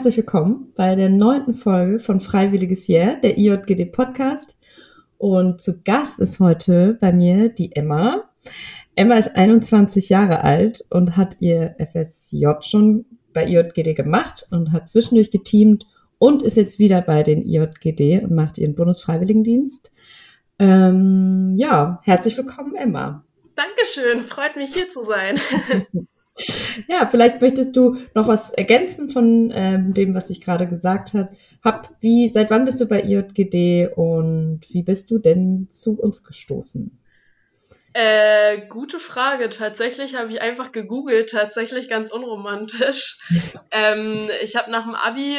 Herzlich willkommen bei der neunten Folge von Freiwilliges Jahr, der IJGD Podcast. Und zu Gast ist heute bei mir die Emma. Emma ist 21 Jahre alt und hat ihr FSJ schon bei IJGD gemacht und hat zwischendurch geteamt und ist jetzt wieder bei den IJGD und macht ihren Bundesfreiwilligendienst. Ähm, ja, herzlich willkommen, Emma. Dankeschön, freut mich hier zu sein. ja, vielleicht möchtest du noch was ergänzen von ähm, dem, was ich gerade gesagt habe. Hab, wie, seit wann bist du bei IJGD und wie bist du denn zu uns gestoßen? Äh, gute Frage. Tatsächlich habe ich einfach gegoogelt, tatsächlich ganz unromantisch. ähm, ich habe nach dem Abi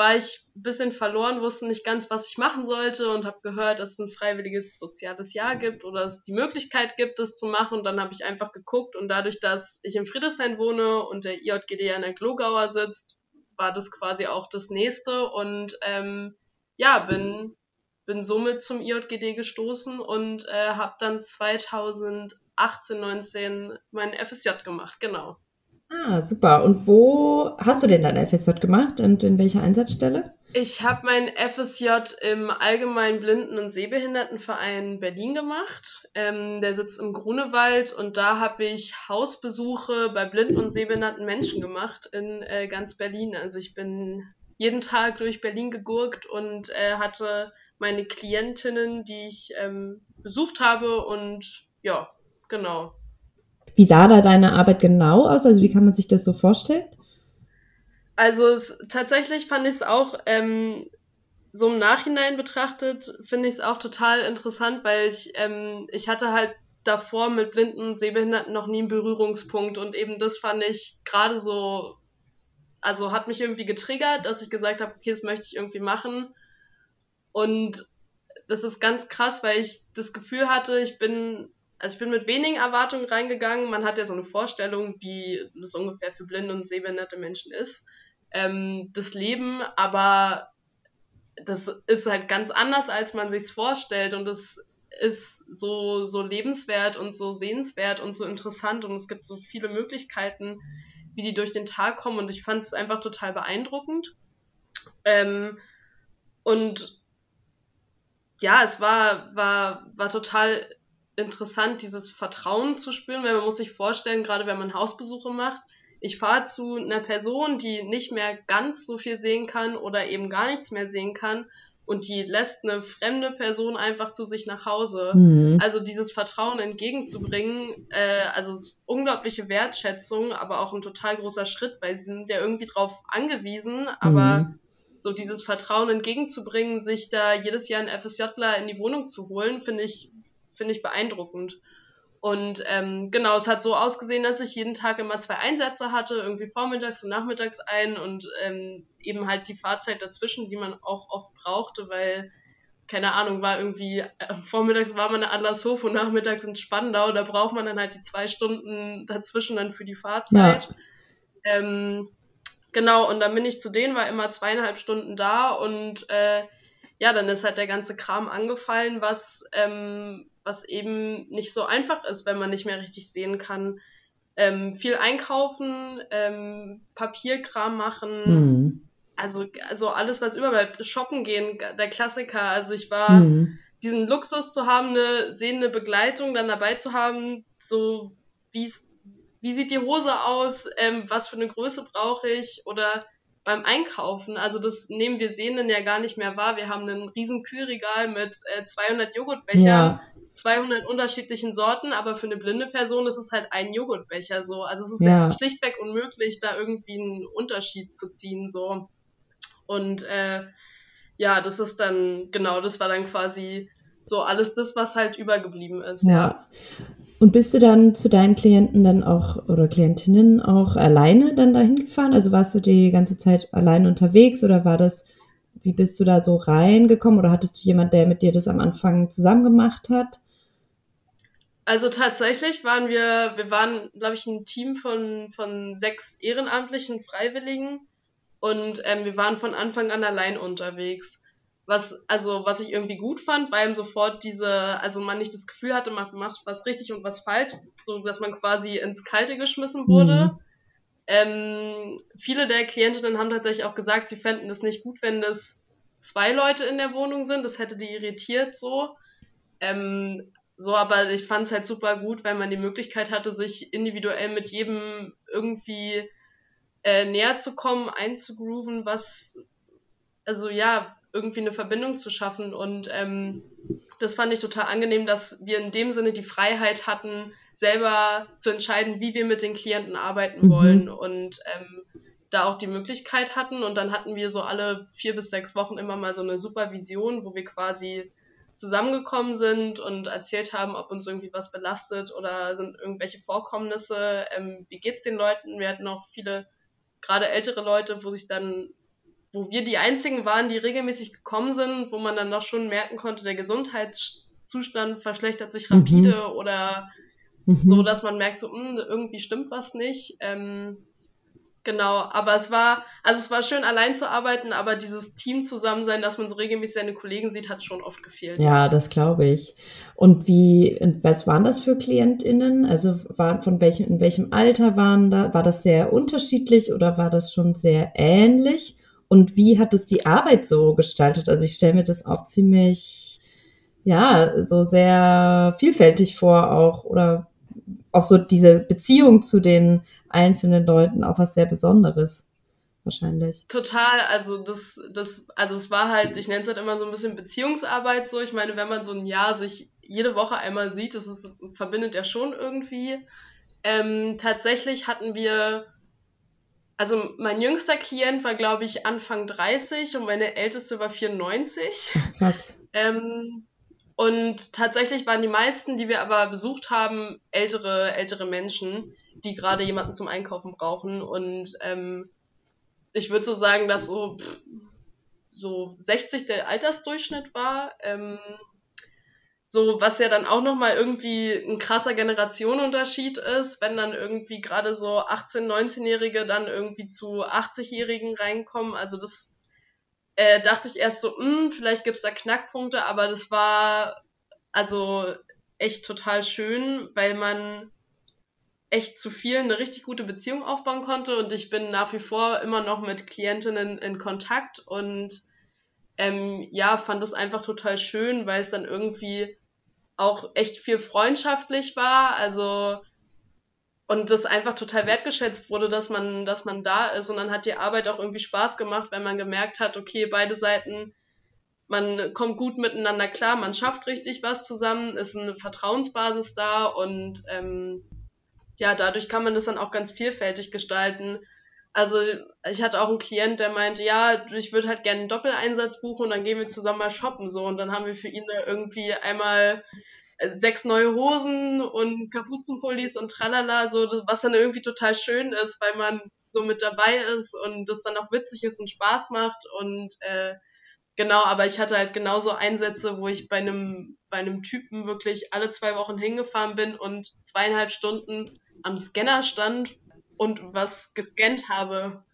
war ich ein bisschen verloren, wusste nicht ganz, was ich machen sollte und habe gehört, dass es ein freiwilliges soziales Jahr gibt oder es die Möglichkeit gibt, das zu machen. Und dann habe ich einfach geguckt und dadurch, dass ich in Friedrichshain wohne und der IJGD an der Glogauer sitzt, war das quasi auch das nächste und ähm, ja, bin, bin somit zum IJGD gestoßen und äh, habe dann 2018, 19 meinen FSJ gemacht, genau. Ah, super. Und wo hast du denn dein FSJ gemacht und in welcher Einsatzstelle? Ich habe mein FSJ im Allgemeinen Blinden- und Sehbehindertenverein Berlin gemacht. Ähm, der sitzt im Grunewald und da habe ich Hausbesuche bei blinden und sehbehinderten Menschen gemacht in äh, ganz Berlin. Also ich bin jeden Tag durch Berlin gegurkt und äh, hatte meine Klientinnen, die ich ähm, besucht habe und ja, genau. Wie sah da deine Arbeit genau aus? Also wie kann man sich das so vorstellen? Also es, tatsächlich fand ich es auch ähm, so im Nachhinein betrachtet, finde ich es auch total interessant, weil ich, ähm, ich hatte halt davor mit Blinden und Sehbehinderten noch nie einen Berührungspunkt und eben das fand ich gerade so, also hat mich irgendwie getriggert, dass ich gesagt habe, okay, das möchte ich irgendwie machen. Und das ist ganz krass, weil ich das Gefühl hatte, ich bin also ich bin mit wenigen Erwartungen reingegangen. Man hat ja so eine Vorstellung, wie das ungefähr für blinde und sehbehinderte Menschen ist. Ähm, das Leben, aber das ist halt ganz anders, als man sich's vorstellt und das ist so, so lebenswert und so sehenswert und so interessant und es gibt so viele Möglichkeiten, wie die durch den Tag kommen und ich fand es einfach total beeindruckend. Ähm, und ja, es war, war, war total interessant, dieses Vertrauen zu spüren, weil man muss sich vorstellen, gerade wenn man Hausbesuche macht, ich fahre zu einer Person, die nicht mehr ganz so viel sehen kann oder eben gar nichts mehr sehen kann und die lässt eine fremde Person einfach zu sich nach Hause. Mhm. Also dieses Vertrauen entgegenzubringen, äh, also unglaubliche Wertschätzung, aber auch ein total großer Schritt, weil sie sind ja irgendwie drauf angewiesen, aber mhm. so dieses Vertrauen entgegenzubringen, sich da jedes Jahr einen FSJler in die Wohnung zu holen, finde ich finde ich beeindruckend. Und ähm, genau, es hat so ausgesehen, dass ich jeden Tag immer zwei Einsätze hatte, irgendwie vormittags und nachmittags ein und ähm, eben halt die Fahrzeit dazwischen, die man auch oft brauchte, weil, keine Ahnung, war irgendwie, äh, vormittags war man in Adlershof und nachmittags in Spandau, da braucht man dann halt die zwei Stunden dazwischen dann für die Fahrzeit. Ja. Ähm, genau, und dann bin ich zu denen, war immer zweieinhalb Stunden da und äh, ja, dann ist halt der ganze Kram angefallen, was ähm, was eben nicht so einfach ist, wenn man nicht mehr richtig sehen kann. Ähm, viel einkaufen, ähm, Papierkram machen, mhm. also, also alles, was überbleibt, shoppen gehen, der Klassiker. Also ich war, mhm. diesen Luxus zu haben, eine sehende Begleitung dann dabei zu haben, so wie wie sieht die Hose aus, ähm, was für eine Größe brauche ich oder beim Einkaufen, also das nehmen wir Sehenden ja gar nicht mehr wahr. Wir haben ein riesen Kühlregal mit äh, 200 Joghurtbechern, ja. 200 unterschiedlichen Sorten, aber für eine blinde Person ist es halt ein Joghurtbecher so. Also es ist ja. ja schlichtweg unmöglich, da irgendwie einen Unterschied zu ziehen so. Und äh, ja, das ist dann, genau, das war dann quasi so alles das, was halt übergeblieben ist. Ja. ja. Und bist du dann zu deinen Klienten dann auch oder Klientinnen auch alleine dann dahin gefahren? Also warst du die ganze Zeit alleine unterwegs oder war das, wie bist du da so reingekommen oder hattest du jemand, der mit dir das am Anfang zusammen gemacht hat? Also tatsächlich waren wir, wir waren, glaube ich, ein Team von, von sechs ehrenamtlichen Freiwilligen und ähm, wir waren von Anfang an allein unterwegs was, also, was ich irgendwie gut fand, weil ihm sofort diese, also man nicht das Gefühl hatte, man macht was richtig und was falsch, so dass man quasi ins Kalte geschmissen wurde. Mhm. ähm, viele der Klientinnen haben tatsächlich auch gesagt, sie fänden es nicht gut, wenn das zwei Leute in der Wohnung sind. Das hätte die irritiert so. Ähm, so, aber ich fand es halt super gut, weil man die Möglichkeit hatte, sich individuell mit jedem irgendwie äh, näher zu kommen, einzugrooven, was, also ja, irgendwie eine Verbindung zu schaffen. Und ähm, das fand ich total angenehm, dass wir in dem Sinne die Freiheit hatten, selber zu entscheiden, wie wir mit den Klienten arbeiten mhm. wollen und ähm, da auch die Möglichkeit hatten. Und dann hatten wir so alle vier bis sechs Wochen immer mal so eine Supervision, wo wir quasi zusammengekommen sind und erzählt haben, ob uns irgendwie was belastet oder sind irgendwelche Vorkommnisse, ähm, wie geht's den Leuten. Wir hatten auch viele, gerade ältere Leute, wo sich dann wo wir die einzigen waren, die regelmäßig gekommen sind, wo man dann doch schon merken konnte, der Gesundheitszustand verschlechtert sich rapide mhm. oder mhm. so, dass man merkt, so, mh, hm, irgendwie stimmt was nicht. Ähm, genau, aber es war, also es war schön allein zu arbeiten, aber dieses Team zusammen sein, dass man so regelmäßig seine Kollegen sieht, hat schon oft gefehlt. Ja, das glaube ich. Und wie, was waren das für KlientInnen? Also war, von welchem, in welchem Alter waren da, war das sehr unterschiedlich oder war das schon sehr ähnlich? Und wie hat es die Arbeit so gestaltet? Also ich stelle mir das auch ziemlich, ja, so sehr vielfältig vor auch oder auch so diese Beziehung zu den einzelnen Leuten auch was sehr Besonderes wahrscheinlich. Total, also das, das, also es war halt, ich nenne es halt immer so ein bisschen Beziehungsarbeit so. Ich meine, wenn man so ein Jahr sich jede Woche einmal sieht, das ist, verbindet ja schon irgendwie. Ähm, tatsächlich hatten wir also mein jüngster Klient war, glaube ich, Anfang 30 und meine älteste war 94. Krass. Ähm, und tatsächlich waren die meisten, die wir aber besucht haben, ältere, ältere Menschen, die gerade jemanden zum Einkaufen brauchen. Und ähm, ich würde so sagen, dass so, pff, so 60 der Altersdurchschnitt war. Ähm, so, was ja dann auch nochmal irgendwie ein krasser Generationenunterschied ist, wenn dann irgendwie gerade so 18-, 19-Jährige dann irgendwie zu 80-Jährigen reinkommen. Also das äh, dachte ich erst so, mh, hm, vielleicht gibt's da Knackpunkte, aber das war also echt total schön, weil man echt zu vielen eine richtig gute Beziehung aufbauen konnte und ich bin nach wie vor immer noch mit Klientinnen in Kontakt und ähm, ja, fand es einfach total schön, weil es dann irgendwie auch echt viel freundschaftlich war, also und das einfach total wertgeschätzt wurde, dass man, dass man da ist und dann hat die Arbeit auch irgendwie Spaß gemacht, wenn man gemerkt hat, okay, beide Seiten, man kommt gut miteinander klar, man schafft richtig was zusammen, ist eine Vertrauensbasis da und ähm, ja, dadurch kann man das dann auch ganz vielfältig gestalten. Also ich hatte auch einen Klient, der meinte, ja, ich würde halt gerne einen Doppeleinsatz buchen und dann gehen wir zusammen mal shoppen so. Und dann haben wir für ihn da irgendwie einmal sechs neue Hosen und Kapuzenpullis und tralala, so was dann irgendwie total schön ist, weil man so mit dabei ist und das dann auch witzig ist und Spaß macht. Und äh, genau, aber ich hatte halt genauso Einsätze, wo ich bei einem bei einem Typen wirklich alle zwei Wochen hingefahren bin und zweieinhalb Stunden am Scanner stand und was gescannt habe,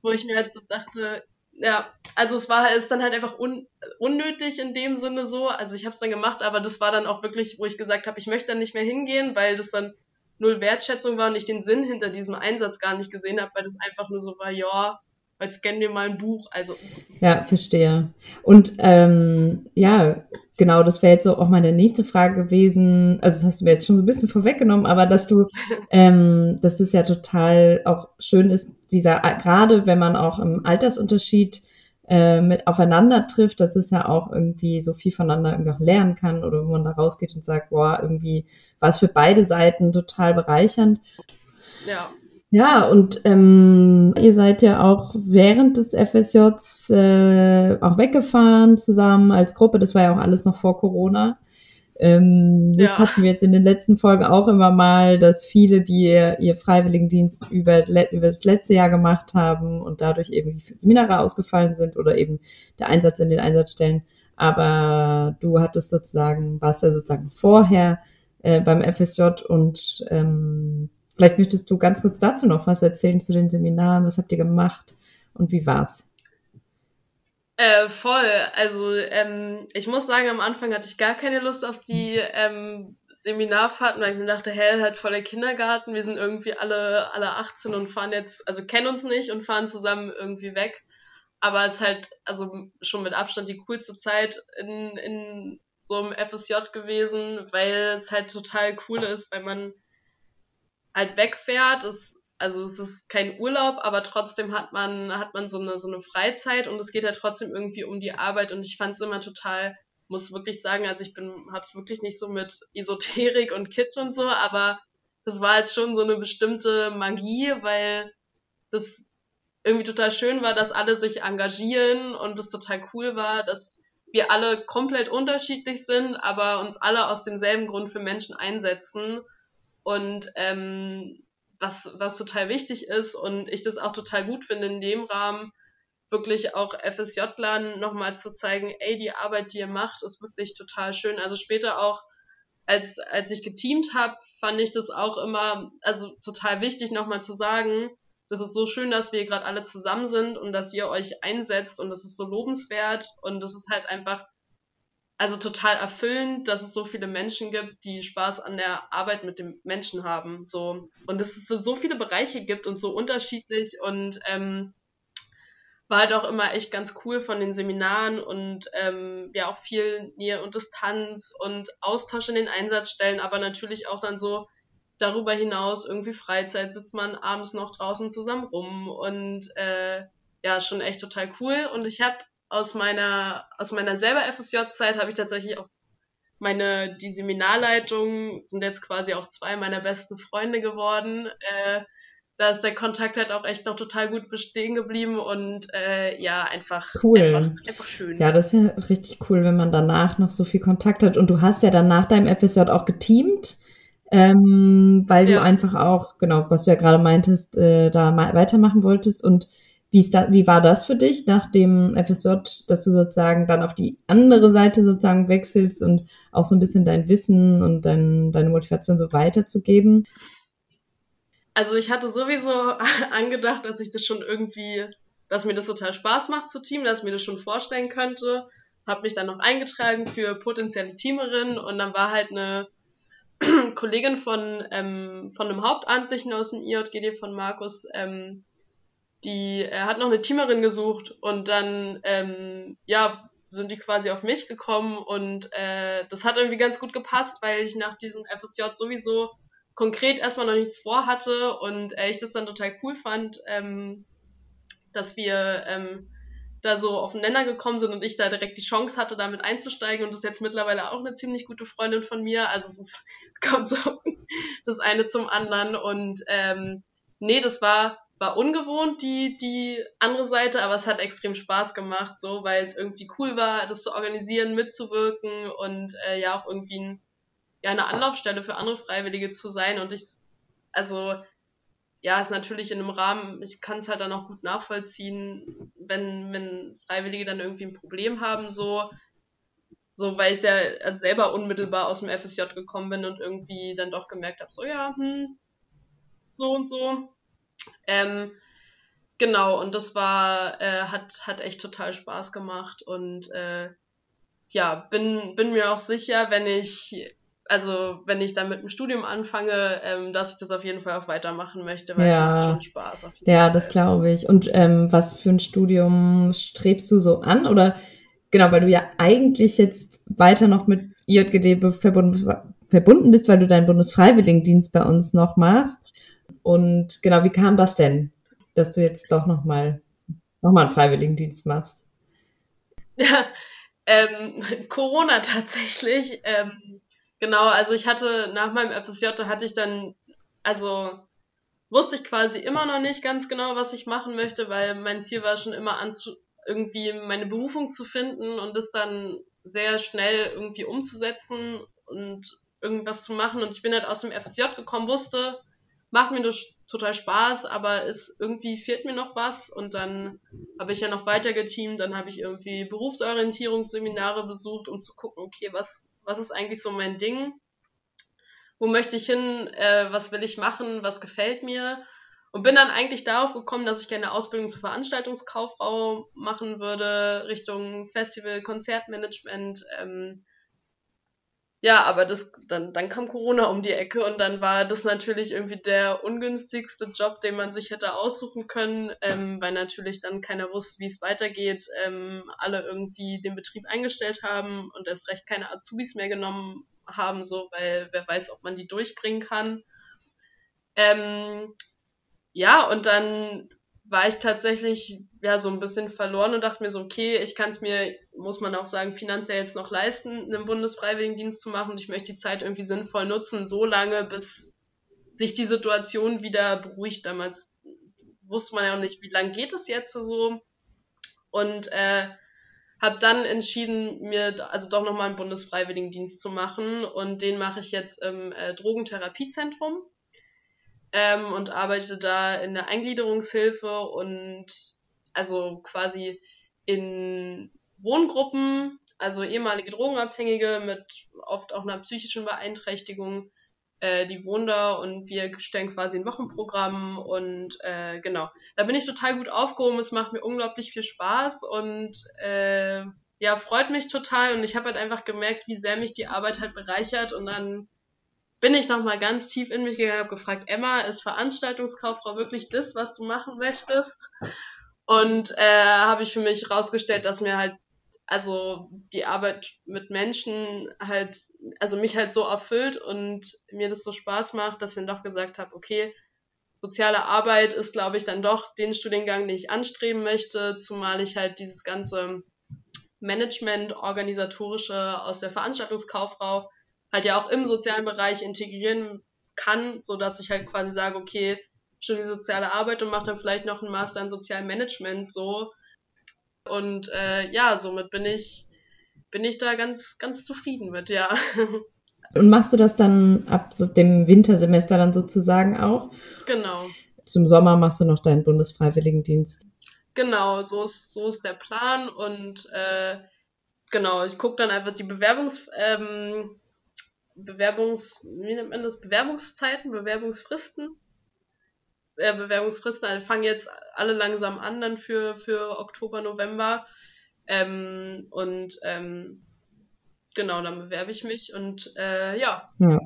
wo ich mir halt so dachte, ja, also es war ist dann halt einfach un, unnötig in dem Sinne so. Also ich habe es dann gemacht, aber das war dann auch wirklich, wo ich gesagt habe, ich möchte dann nicht mehr hingehen, weil das dann null Wertschätzung war und ich den Sinn hinter diesem Einsatz gar nicht gesehen habe, weil das einfach nur so war, ja, als scannen wir mal ein Buch. Also ja, verstehe. Und ähm, ja, genau, das wäre jetzt so auch meine nächste Frage gewesen. Also das hast du mir jetzt schon so ein bisschen vorweggenommen, aber dass du, ähm, dass es ja total auch schön ist, dieser, gerade wenn man auch im Altersunterschied äh, mit aufeinander trifft, dass es ja auch irgendwie so viel voneinander irgendwie auch lernen kann oder wenn man da rausgeht und sagt, boah, irgendwie war es für beide Seiten total bereichernd. Ja. Ja, und ähm, ihr seid ja auch während des FSJs äh, auch weggefahren zusammen als Gruppe. Das war ja auch alles noch vor Corona. Ähm, das ja. hatten wir jetzt in den letzten Folgen auch immer mal, dass viele, die ihr, ihr Freiwilligendienst über, über das letzte Jahr gemacht haben und dadurch eben die Seminare ausgefallen sind oder eben der Einsatz in den Einsatzstellen. Aber du hattest sozusagen, warst ja sozusagen vorher äh, beim FSJ und ähm, Vielleicht möchtest du ganz kurz dazu noch was erzählen zu den Seminaren. Was habt ihr gemacht und wie war's? Äh, voll. Also ähm, ich muss sagen, am Anfang hatte ich gar keine Lust auf die ähm, Seminarfahrten, weil ich mir dachte, hä, halt voll der Kindergarten, wir sind irgendwie alle, alle 18 und fahren jetzt, also kennen uns nicht und fahren zusammen irgendwie weg. Aber es ist halt, also schon mit Abstand die coolste Zeit in, in so einem FSJ gewesen, weil es halt total cool ist, weil man halt wegfährt. Es, also es ist kein Urlaub, aber trotzdem hat man, hat man so eine, so eine Freizeit und es geht halt trotzdem irgendwie um die Arbeit und ich fand es immer total muss wirklich sagen, also ich bin, hab's wirklich nicht so mit Esoterik und Kitsch und so, aber das war jetzt schon so eine bestimmte Magie, weil das irgendwie total schön war, dass alle sich engagieren und es total cool war, dass wir alle komplett unterschiedlich sind, aber uns alle aus demselben Grund für Menschen einsetzen und ähm, was, was total wichtig ist und ich das auch total gut finde in dem Rahmen, wirklich auch FSJ-Lern nochmal zu zeigen, ey, die Arbeit, die ihr macht, ist wirklich total schön. Also später auch, als, als ich geteamt habe, fand ich das auch immer, also total wichtig nochmal zu sagen, das ist so schön, dass wir gerade alle zusammen sind und dass ihr euch einsetzt und das ist so lobenswert und das ist halt einfach, also total erfüllend, dass es so viele Menschen gibt, die Spaß an der Arbeit mit dem Menschen haben, so. Und dass es so, viele Bereiche gibt und so unterschiedlich und, ähm, war halt auch immer echt ganz cool von den Seminaren und ähm, ja auch viel Nähe und Distanz und Austausch in den Einsatzstellen, aber natürlich auch dann so darüber hinaus irgendwie Freizeit, sitzt man abends noch draußen zusammen rum und äh, ja, schon echt total cool. Und ich habe aus meiner, aus meiner selber FSJ-Zeit habe ich tatsächlich auch meine, die Seminarleitung sind jetzt quasi auch zwei meiner besten Freunde geworden. Äh, da ist der Kontakt halt auch echt noch total gut bestehen geblieben und äh, ja, einfach, cool. einfach, einfach schön. Ja, das ist ja richtig cool, wenn man danach noch so viel Kontakt hat. Und du hast ja dann nach deinem FSJ auch geteamt, ähm, weil ja. du einfach auch, genau, was du ja gerade meintest, äh, da mal weitermachen wolltest. Und wie, ist da, wie war das für dich nach dem FSJ, dass du sozusagen dann auf die andere Seite sozusagen wechselst und auch so ein bisschen dein Wissen und dein, deine Motivation so weiterzugeben? Also ich hatte sowieso angedacht, dass ich das schon irgendwie, dass mir das total Spaß macht zu Team, dass ich mir das schon vorstellen könnte. Habe mich dann noch eingetragen für potenzielle Teamerinnen und dann war halt eine Kollegin von, ähm, von einem Hauptamtlichen aus dem IJGD von Markus, ähm, die er hat noch eine Teamerin gesucht und dann ähm, ja sind die quasi auf mich gekommen und äh, das hat irgendwie ganz gut gepasst, weil ich nach diesem FSJ sowieso konkret erstmal noch nichts vorhatte und äh, ich das dann total cool fand, ähm, dass wir ähm, da so auf den Nenner gekommen sind und ich da direkt die Chance hatte, damit einzusteigen und das ist jetzt mittlerweile auch eine ziemlich gute Freundin von mir. Also es ist, kommt so das eine zum anderen und ähm, nee, das war war ungewohnt die die andere Seite, aber es hat extrem Spaß gemacht, so weil es irgendwie cool war, das zu organisieren, mitzuwirken und äh, ja auch irgendwie ein ja eine Anlaufstelle für andere Freiwillige zu sein. Und ich, also ja, ist natürlich in einem Rahmen, ich kann es halt dann auch gut nachvollziehen, wenn, wenn Freiwillige dann irgendwie ein Problem haben, so, so weil ich ja also selber unmittelbar aus dem FSJ gekommen bin und irgendwie dann doch gemerkt habe, so ja, hm, so und so. Ähm, genau, und das war, äh, hat, hat echt total Spaß gemacht und äh, ja, bin, bin mir auch sicher, wenn ich also wenn ich dann mit dem Studium anfange, ähm, dass ich das auf jeden Fall auch weitermachen möchte, weil ja. es macht schon Spaß. Auf jeden ja, Fall. das glaube ich. Und ähm, was für ein Studium strebst du so an? Oder genau, weil du ja eigentlich jetzt weiter noch mit IJGD verbunden, verbunden bist, weil du deinen Bundesfreiwilligendienst bei uns noch machst. Und genau, wie kam das denn, dass du jetzt doch nochmal noch mal einen Freiwilligendienst machst? Ja, ähm, Corona tatsächlich. Ähm, Genau, also ich hatte nach meinem FSJ hatte ich dann, also wusste ich quasi immer noch nicht ganz genau, was ich machen möchte, weil mein Ziel war schon immer anzu irgendwie meine Berufung zu finden und das dann sehr schnell irgendwie umzusetzen und irgendwas zu machen. Und ich bin halt aus dem FSJ gekommen, wusste, macht mir total Spaß, aber es irgendwie fehlt mir noch was. Und dann habe ich ja noch weiter geteamt, dann habe ich irgendwie Berufsorientierungsseminare besucht, um zu gucken, okay, was, was ist eigentlich so mein Ding? Wo möchte ich hin? Äh, was will ich machen? Was gefällt mir? Und bin dann eigentlich darauf gekommen, dass ich gerne Ausbildung zur Veranstaltungskauffrau machen würde, Richtung Festival, Konzertmanagement. Ähm, ja, aber das, dann, dann kam Corona um die Ecke und dann war das natürlich irgendwie der ungünstigste Job, den man sich hätte aussuchen können, ähm, weil natürlich dann keiner wusste, wie es weitergeht, ähm, alle irgendwie den Betrieb eingestellt haben und erst recht keine Azubis mehr genommen haben, so, weil wer weiß, ob man die durchbringen kann. Ähm, ja, und dann war ich tatsächlich ja so ein bisschen verloren und dachte mir so, okay, ich kann es mir, muss man auch sagen, finanziell jetzt noch leisten, einen Bundesfreiwilligendienst zu machen. Und ich möchte die Zeit irgendwie sinnvoll nutzen, so lange, bis sich die Situation wieder beruhigt. Damals wusste man ja auch nicht, wie lange geht es jetzt so. Und äh, habe dann entschieden, mir also doch nochmal einen Bundesfreiwilligendienst zu machen. Und den mache ich jetzt im äh, Drogentherapiezentrum ähm, und arbeite da in der Eingliederungshilfe und also quasi in Wohngruppen, also ehemalige Drogenabhängige mit oft auch einer psychischen Beeinträchtigung, äh, die wohnen da und wir stellen quasi ein Wochenprogramm und äh, genau, da bin ich total gut aufgehoben, es macht mir unglaublich viel Spaß und äh, ja, freut mich total. Und ich habe halt einfach gemerkt, wie sehr mich die Arbeit halt bereichert und dann bin ich nochmal ganz tief in mich gegangen, habe gefragt, Emma, ist Veranstaltungskauffrau wirklich das, was du machen möchtest? Und äh, habe ich für mich rausgestellt, dass mir halt also die Arbeit mit Menschen halt, also mich halt so erfüllt und mir das so Spaß macht, dass ich dann doch gesagt habe, okay, soziale Arbeit ist, glaube ich, dann doch den Studiengang, den ich anstreben möchte, zumal ich halt dieses ganze Management, organisatorische aus der Veranstaltungskauffrau halt ja auch im sozialen Bereich integrieren kann, so dass ich halt quasi sage, okay, studiere soziale Arbeit und mache dann vielleicht noch einen Master in Sozialem Management so. Und äh, ja, somit bin ich, bin ich da ganz, ganz zufrieden mit, ja. Und machst du das dann ab so dem Wintersemester dann sozusagen auch? Genau. Zum Sommer machst du noch deinen Bundesfreiwilligendienst. Genau, so ist, so ist der Plan. Und äh, genau, ich gucke dann einfach die Bewerbungs, ähm, Bewerbungs, wie nennt man das? Bewerbungszeiten, Bewerbungsfristen. Äh, Bewerbungsfristen also fangen jetzt alle langsam an dann für, für Oktober, November. Ähm, und ähm, genau, dann bewerbe ich mich und äh, ja. ja.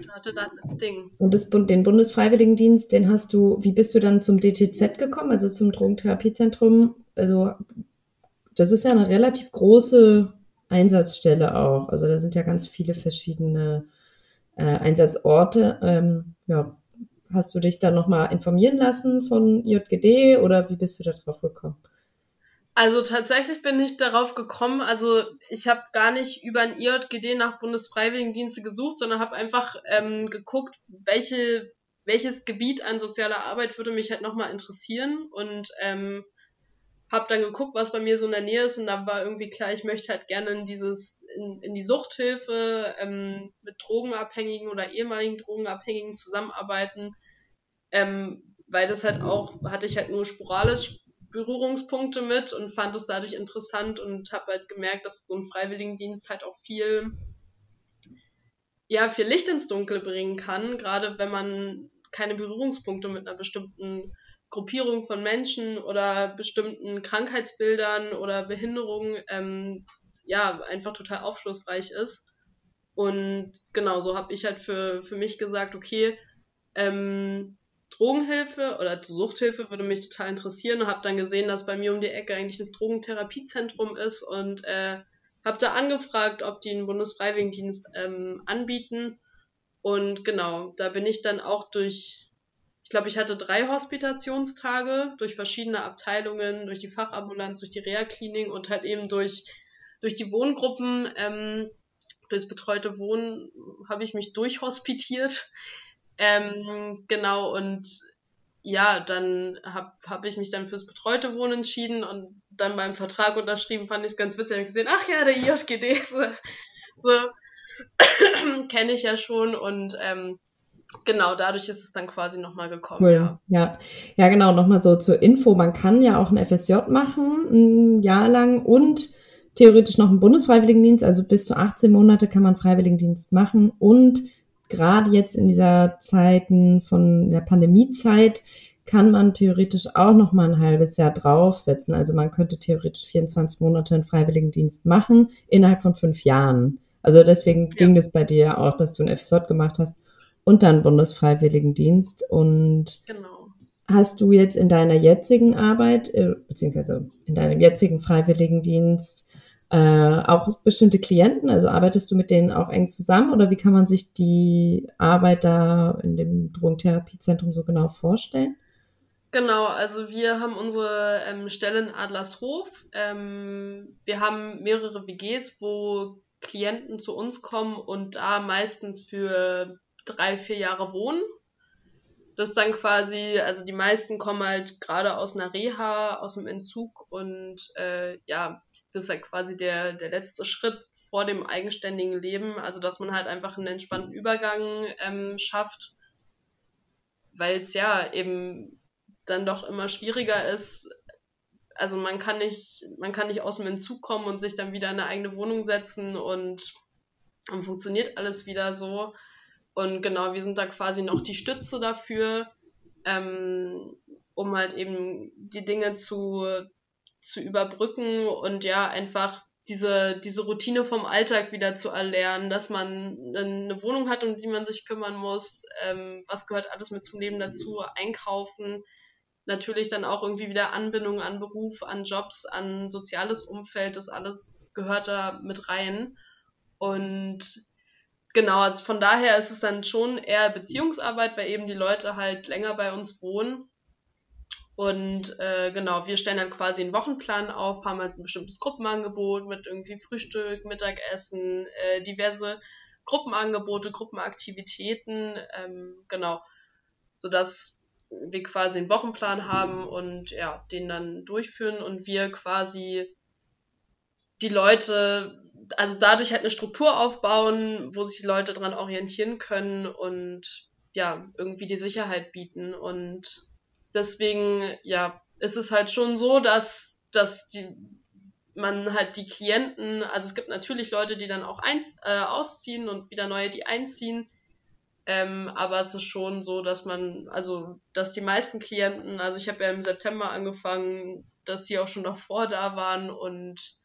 Starte dann das Ding. Und das, den Bundesfreiwilligendienst, den hast du, wie bist du dann zum DTZ gekommen, also zum Drogentherapiezentrum? Also, das ist ja eine relativ große Einsatzstelle auch. Also da sind ja ganz viele verschiedene äh, Einsatzorte. Ähm, ja, hast du dich da nochmal informieren lassen von IJGD oder wie bist du da drauf gekommen? Also tatsächlich bin ich darauf gekommen, also ich habe gar nicht über ein IJGD nach Bundesfreiwilligendienste gesucht, sondern habe einfach ähm, geguckt, welche, welches Gebiet an sozialer Arbeit würde mich halt nochmal interessieren und ähm, habe dann geguckt, was bei mir so in der Nähe ist und dann war irgendwie klar, ich möchte halt gerne in dieses, in, in die Suchthilfe ähm, mit Drogenabhängigen oder ehemaligen Drogenabhängigen zusammenarbeiten, ähm, weil das halt auch, hatte ich halt nur sporadisch Berührungspunkte mit und fand es dadurch interessant und habe halt gemerkt, dass so ein Freiwilligendienst halt auch viel, ja, viel Licht ins Dunkle bringen kann, gerade wenn man keine Berührungspunkte mit einer bestimmten Gruppierung von Menschen oder bestimmten Krankheitsbildern oder Behinderungen ähm, ja einfach total aufschlussreich ist. Und genau so habe ich halt für, für mich gesagt, okay, ähm, Drogenhilfe oder Suchthilfe würde mich total interessieren und habe dann gesehen, dass bei mir um die Ecke eigentlich das Drogentherapiezentrum ist und äh, habe da angefragt, ob die einen Bundesfreiwilligendienst ähm, anbieten. Und genau, da bin ich dann auch durch glaube, ich hatte drei Hospitationstage durch verschiedene Abteilungen, durch die Fachambulanz, durch die Reha-Klinik und halt eben durch, durch die Wohngruppen, ähm, durch das betreute Wohnen habe ich mich durchhospitiert. Ähm, genau, und ja, dann habe hab ich mich dann fürs betreute Wohnen entschieden und dann beim Vertrag unterschrieben, fand ich es ganz witzig. Ich gesehen, ach ja, der IJGD, so, so kenne ich ja schon und ähm, Genau, dadurch ist es dann quasi nochmal gekommen. Cool. Ja. ja, ja, genau, nochmal so zur Info. Man kann ja auch ein FSJ machen, ein Jahr lang und theoretisch noch einen Bundesfreiwilligendienst. Also bis zu 18 Monate kann man Freiwilligendienst machen. Und gerade jetzt in dieser Zeiten von der Pandemiezeit kann man theoretisch auch noch mal ein halbes Jahr draufsetzen. Also man könnte theoretisch 24 Monate einen Freiwilligendienst machen innerhalb von fünf Jahren. Also deswegen ja. ging es bei dir ja auch, dass du ein FSJ gemacht hast und dann Bundesfreiwilligendienst. Und genau. hast du jetzt in deiner jetzigen Arbeit, äh, beziehungsweise in deinem jetzigen Freiwilligendienst, äh, auch bestimmte Klienten? Also arbeitest du mit denen auch eng zusammen oder wie kann man sich die Arbeit da in dem Drogentherapiezentrum so genau vorstellen? Genau, also wir haben unsere ähm, Stelle in Adlershof. Ähm, wir haben mehrere WGs, wo Klienten zu uns kommen und da meistens für drei, vier Jahre wohnen. Das ist dann quasi, also die meisten kommen halt gerade aus einer Reha, aus dem Entzug und äh, ja, das ist halt quasi der, der letzte Schritt vor dem eigenständigen Leben, also dass man halt einfach einen entspannten Übergang ähm, schafft, weil es ja eben dann doch immer schwieriger ist. Also man kann nicht, man kann nicht aus dem Entzug kommen und sich dann wieder in eine eigene Wohnung setzen und dann funktioniert alles wieder so. Und genau, wir sind da quasi noch die Stütze dafür, ähm, um halt eben die Dinge zu, zu überbrücken und ja, einfach diese, diese Routine vom Alltag wieder zu erlernen, dass man eine Wohnung hat, um die man sich kümmern muss, ähm, was gehört alles mit zum Leben dazu, einkaufen, natürlich dann auch irgendwie wieder Anbindung an Beruf, an Jobs, an soziales Umfeld, das alles gehört da mit rein. Und genau, also von daher ist es dann schon eher Beziehungsarbeit, weil eben die Leute halt länger bei uns wohnen. Und äh, genau, wir stellen dann quasi einen Wochenplan auf, haben halt ein bestimmtes Gruppenangebot mit irgendwie Frühstück, Mittagessen, äh, diverse Gruppenangebote, Gruppenaktivitäten, ähm, genau, sodass wir quasi einen Wochenplan haben und ja, den dann durchführen und wir quasi die Leute, also dadurch halt eine Struktur aufbauen, wo sich die Leute dran orientieren können und ja, irgendwie die Sicherheit bieten. Und deswegen, ja, ist es halt schon so, dass, dass die, man halt die Klienten, also es gibt natürlich Leute, die dann auch ein, äh, ausziehen und wieder neue, die einziehen. Ähm, aber es ist schon so, dass man, also, dass die meisten Klienten, also ich habe ja im September angefangen, dass die auch schon davor da waren und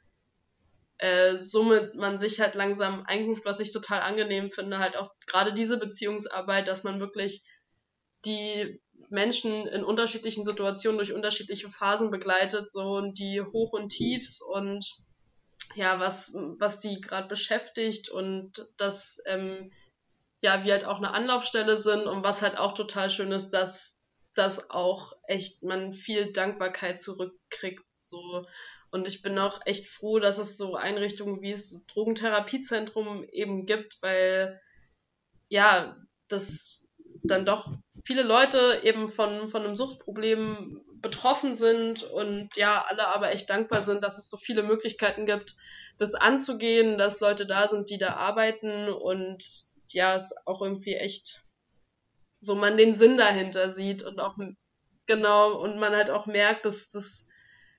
äh, somit man sich halt langsam einruft, was ich total angenehm finde, halt auch gerade diese Beziehungsarbeit, dass man wirklich die Menschen in unterschiedlichen Situationen durch unterschiedliche Phasen begleitet, so und die Hoch und Tiefs und ja, was, was die gerade beschäftigt und dass ähm, ja, wir halt auch eine Anlaufstelle sind und was halt auch total schön ist, dass dass auch echt man viel Dankbarkeit zurückkriegt, so und ich bin auch echt froh, dass es so Einrichtungen wie das Drogentherapiezentrum eben gibt, weil ja, das dann doch viele Leute eben von, von einem Suchtproblem betroffen sind und ja, alle aber echt dankbar sind, dass es so viele Möglichkeiten gibt, das anzugehen, dass Leute da sind, die da arbeiten und ja, es auch irgendwie echt so man den Sinn dahinter sieht und auch genau und man halt auch merkt, dass das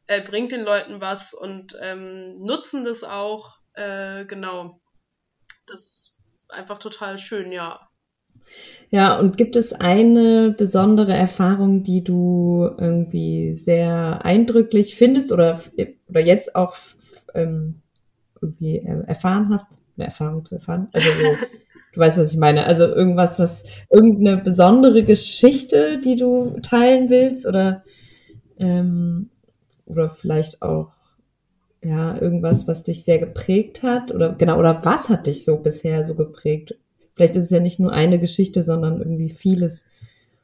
äh, bringt den Leuten was und ähm, nutzen das auch. Äh, genau. Das ist einfach total schön, ja. Ja, und gibt es eine besondere Erfahrung, die du irgendwie sehr eindrücklich findest oder, oder jetzt auch ähm, irgendwie erfahren hast? Eine Erfahrung zu erfahren? Also so, du weißt, was ich meine. Also irgendwas, was, irgendeine besondere Geschichte, die du teilen willst oder ähm, oder vielleicht auch ja irgendwas, was dich sehr geprägt hat oder genau oder was hat dich so bisher so geprägt? Vielleicht ist es ja nicht nur eine Geschichte, sondern irgendwie vieles.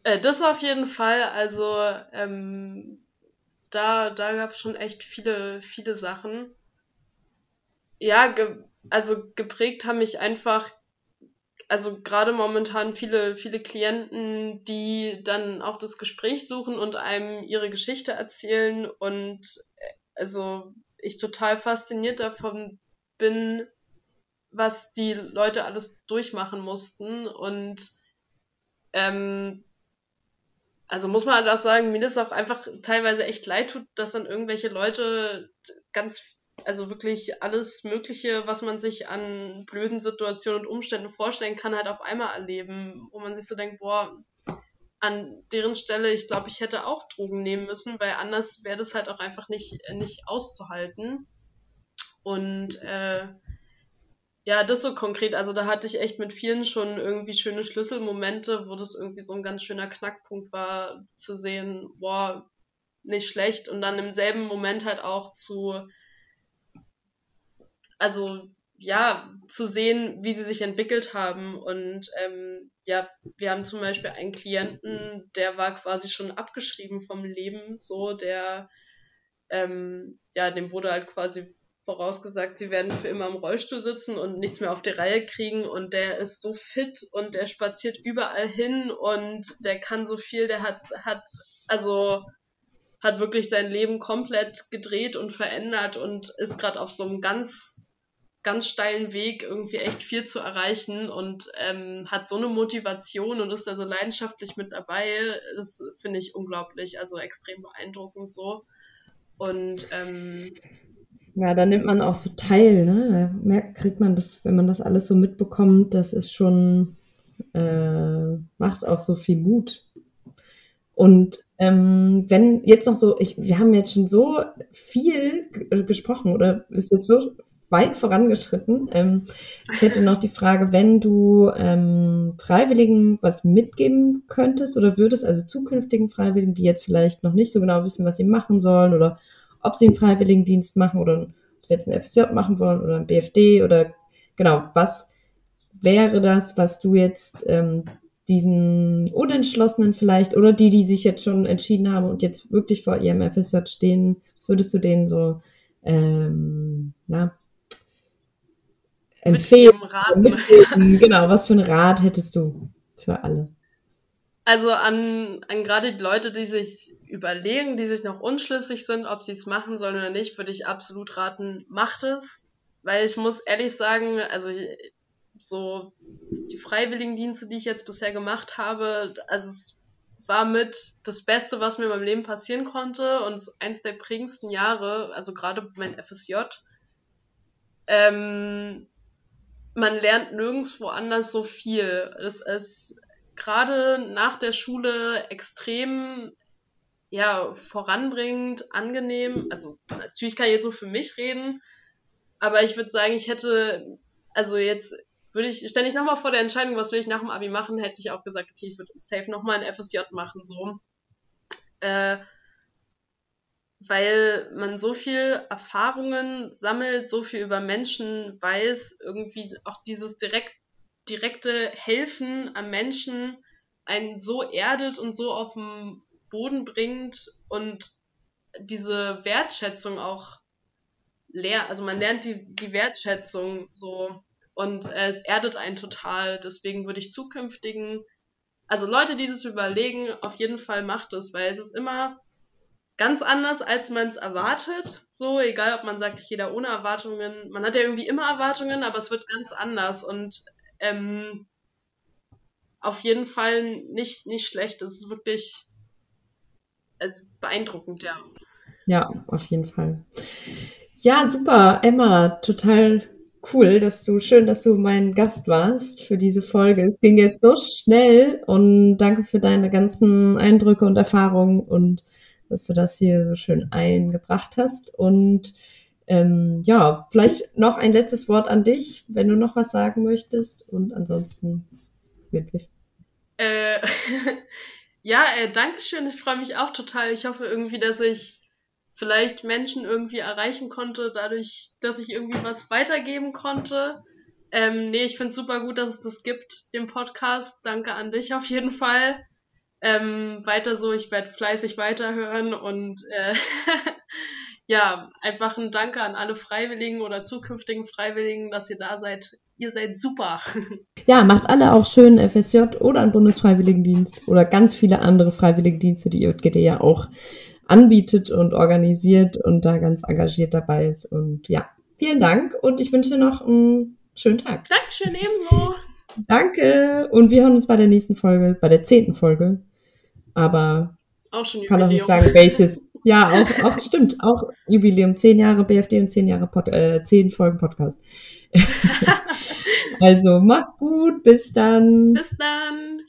Äh, das auf jeden Fall. Also ähm, da da gab es schon echt viele viele Sachen. Ja, ge also geprägt haben mich einfach also gerade momentan viele, viele Klienten, die dann auch das Gespräch suchen und einem ihre Geschichte erzählen und äh, also ich total fasziniert davon bin, was die Leute alles durchmachen mussten und ähm, also muss man halt auch sagen, mir das auch einfach teilweise echt leid tut, dass dann irgendwelche Leute ganz also wirklich alles Mögliche, was man sich an blöden Situationen und Umständen vorstellen kann, halt auf einmal erleben, wo man sich so denkt, boah, an deren Stelle, ich glaube, ich hätte auch Drogen nehmen müssen, weil anders wäre das halt auch einfach nicht, nicht auszuhalten. Und äh, Ja, das so konkret. Also da hatte ich echt mit vielen schon irgendwie schöne Schlüsselmomente, wo das irgendwie so ein ganz schöner Knackpunkt war, zu sehen, boah, nicht schlecht. Und dann im selben Moment halt auch zu, also ja, zu sehen, wie sie sich entwickelt haben. Und ähm, ja, wir haben zum Beispiel einen Klienten, der war quasi schon abgeschrieben vom Leben, so, der, ähm, ja, dem wurde halt quasi vorausgesagt, sie werden für immer im Rollstuhl sitzen und nichts mehr auf die Reihe kriegen und der ist so fit und der spaziert überall hin und der kann so viel, der hat, hat, also hat wirklich sein Leben komplett gedreht und verändert und ist gerade auf so einem ganz, ganz steilen Weg irgendwie echt viel zu erreichen und ähm, hat so eine Motivation und ist da so leidenschaftlich mit dabei. Das finde ich unglaublich, also extrem beeindruckend so. Und ähm, ja, da nimmt man auch so teil, ne? Da merkt, kriegt man das, wenn man das alles so mitbekommt, das ist schon, äh, macht auch so viel Mut. Und ähm, wenn jetzt noch so, ich, wir haben jetzt schon so viel gesprochen oder ist jetzt so weit vorangeschritten. Ähm, ich hätte noch die Frage, wenn du ähm, Freiwilligen was mitgeben könntest oder würdest, also zukünftigen Freiwilligen, die jetzt vielleicht noch nicht so genau wissen, was sie machen sollen oder ob sie einen Freiwilligendienst machen oder ob sie jetzt einen FSJ machen wollen oder ein BFD oder genau, was wäre das, was du jetzt ähm, diesen Unentschlossenen vielleicht oder die, die sich jetzt schon entschieden haben und jetzt wirklich vor ihrem FSJ stehen, was würdest du denen so ähm, na, empfehlen? Mitgeben? Genau, was für einen Rat hättest du für alle? Also an, an gerade die Leute, die sich überlegen, die sich noch unschlüssig sind, ob sie es machen sollen oder nicht, würde ich absolut raten, macht es. Weil ich muss ehrlich sagen, also so die Freiwilligendienste, die ich jetzt bisher gemacht habe, also es war mit das Beste, was mir beim Leben passieren konnte und es ist eins der prägendsten Jahre, also gerade mein FSJ. Ähm, man lernt nirgendwo anders so viel. Das ist gerade nach der Schule extrem ja, voranbringend, angenehm. Also natürlich kann ich jetzt so für mich reden, aber ich würde sagen, ich hätte, also jetzt würde ich, ständig nochmal vor der Entscheidung, was will ich nach dem Abi machen, hätte ich auch gesagt, okay, ich würde safe nochmal ein FSJ machen, so. Äh, weil man so viel Erfahrungen sammelt, so viel über Menschen weiß, irgendwie auch dieses direkt direkte Helfen am Menschen einen so erdet und so auf den Boden bringt und diese Wertschätzung auch lernt, also man lernt die, die Wertschätzung so und es erdet einen total. Deswegen würde ich zukünftigen, also Leute, die das überlegen, auf jeden Fall macht es, weil es ist immer ganz anders, als man es erwartet. So, egal ob man sagt, ich gehe da ohne Erwartungen. Man hat ja irgendwie immer Erwartungen, aber es wird ganz anders. Und ähm, auf jeden Fall nicht, nicht schlecht. Es ist wirklich also beeindruckend, ja. Ja, auf jeden Fall. Ja, super, Emma, total cool, dass du, schön, dass du mein Gast warst für diese Folge. Es ging jetzt so schnell und danke für deine ganzen Eindrücke und Erfahrungen und dass du das hier so schön eingebracht hast. Und ähm, ja, vielleicht noch ein letztes Wort an dich, wenn du noch was sagen möchtest. Und ansonsten wirklich. Äh, ja, äh, danke schön. Ich freue mich auch total. Ich hoffe irgendwie, dass ich vielleicht Menschen irgendwie erreichen konnte, dadurch, dass ich irgendwie was weitergeben konnte. Ähm, nee, ich finde es super gut, dass es das gibt, den Podcast. Danke an dich auf jeden Fall. Ähm, weiter so, ich werde fleißig weiterhören und äh, ja, einfach ein Danke an alle Freiwilligen oder zukünftigen Freiwilligen, dass ihr da seid. Ihr seid super. Ja, macht alle auch schön FSJ oder einen Bundesfreiwilligendienst oder ganz viele andere Freiwilligendienste, die JGD ja auch anbietet und organisiert und da ganz engagiert dabei ist. Und ja, vielen Dank und ich wünsche noch einen schönen Tag. Dankeschön, ebenso. Danke. Und wir hören uns bei der nächsten Folge, bei der zehnten Folge. Aber auch schon kann auch nicht sagen, welches. Ja, auch, auch stimmt, auch Jubiläum, zehn Jahre BFD und zehn Jahre Pod, äh, zehn Folgen Podcast. also mach's gut, bis dann. Bis dann.